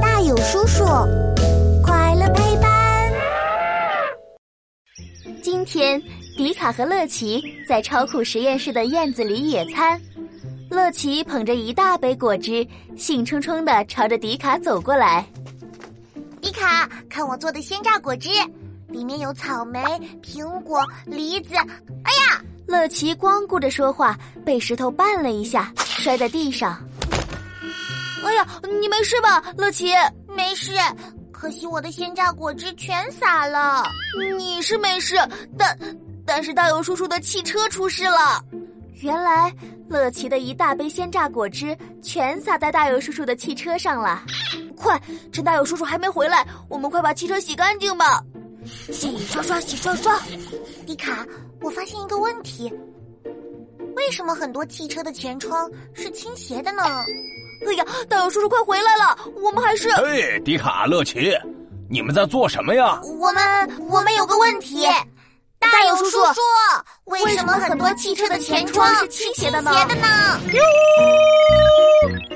大有叔叔，快乐陪伴。今天，迪卡和乐奇在超酷实验室的院子里野餐。乐奇捧着一大杯果汁，兴冲冲的朝着迪卡走过来。迪卡，看我做的鲜榨果汁，里面有草莓、苹果、梨子。哎呀！乐奇光顾着说话，被石头绊了一下，摔在地上。哎呀，你没事吧，乐奇？没事，可惜我的鲜榨果汁全洒了。你是没事，但但是大友叔叔的汽车出事了。原来乐奇的一大杯鲜榨果汁全洒在大友叔叔的汽车上了。快，趁大友叔叔还没回来，我们快把汽车洗干净吧。洗刷刷，洗刷刷。迪卡，我发现一个问题：为什么很多汽车的前窗是倾斜的呢？哎呀，大友叔叔快回来了！我们还是……哎，迪卡、乐奇，你们在做什么呀？我们我们有个问题，大友叔叔，为什么很多汽车的前窗是倾斜的呢？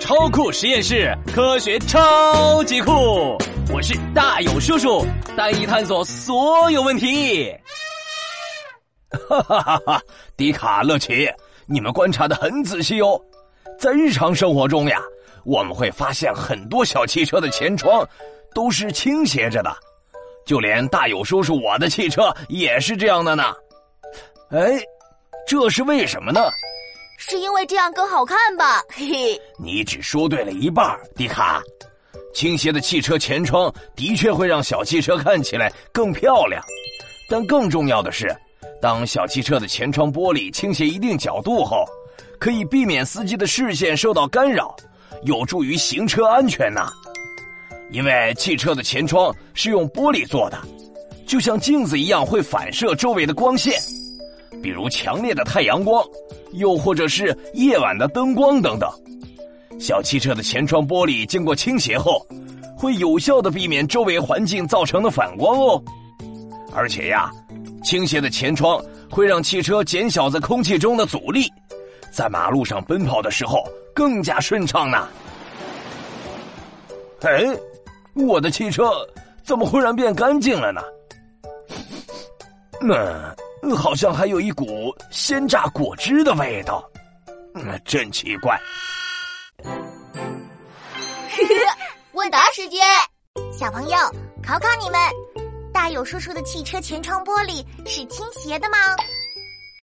超酷实验室，科学超级酷！我是大友叔叔，带你探索所有问题。哈哈哈哈！迪卡、乐奇，你们观察的很仔细哦。在日常生活中呀，我们会发现很多小汽车的前窗都是倾斜着的，就连大友叔叔我的汽车也是这样的呢。哎，这是为什么呢？是因为这样更好看吧？嘿嘿，你只说对了一半，迪卡。倾斜的汽车前窗的确会让小汽车看起来更漂亮，但更重要的是，当小汽车的前窗玻璃倾斜一定角度后。可以避免司机的视线受到干扰，有助于行车安全呐。因为汽车的前窗是用玻璃做的，就像镜子一样会反射周围的光线，比如强烈的太阳光，又或者是夜晚的灯光等等。小汽车的前窗玻璃经过倾斜后，会有效的避免周围环境造成的反光哦。而且呀，倾斜的前窗会让汽车减小在空气中的阻力。在马路上奔跑的时候更加顺畅呢。哎，我的汽车怎么忽然变干净了呢？那好像还有一股鲜榨果汁的味道，那真奇怪。问答时间，小朋友考考你们：大有叔叔的汽车前窗玻璃是倾斜的吗？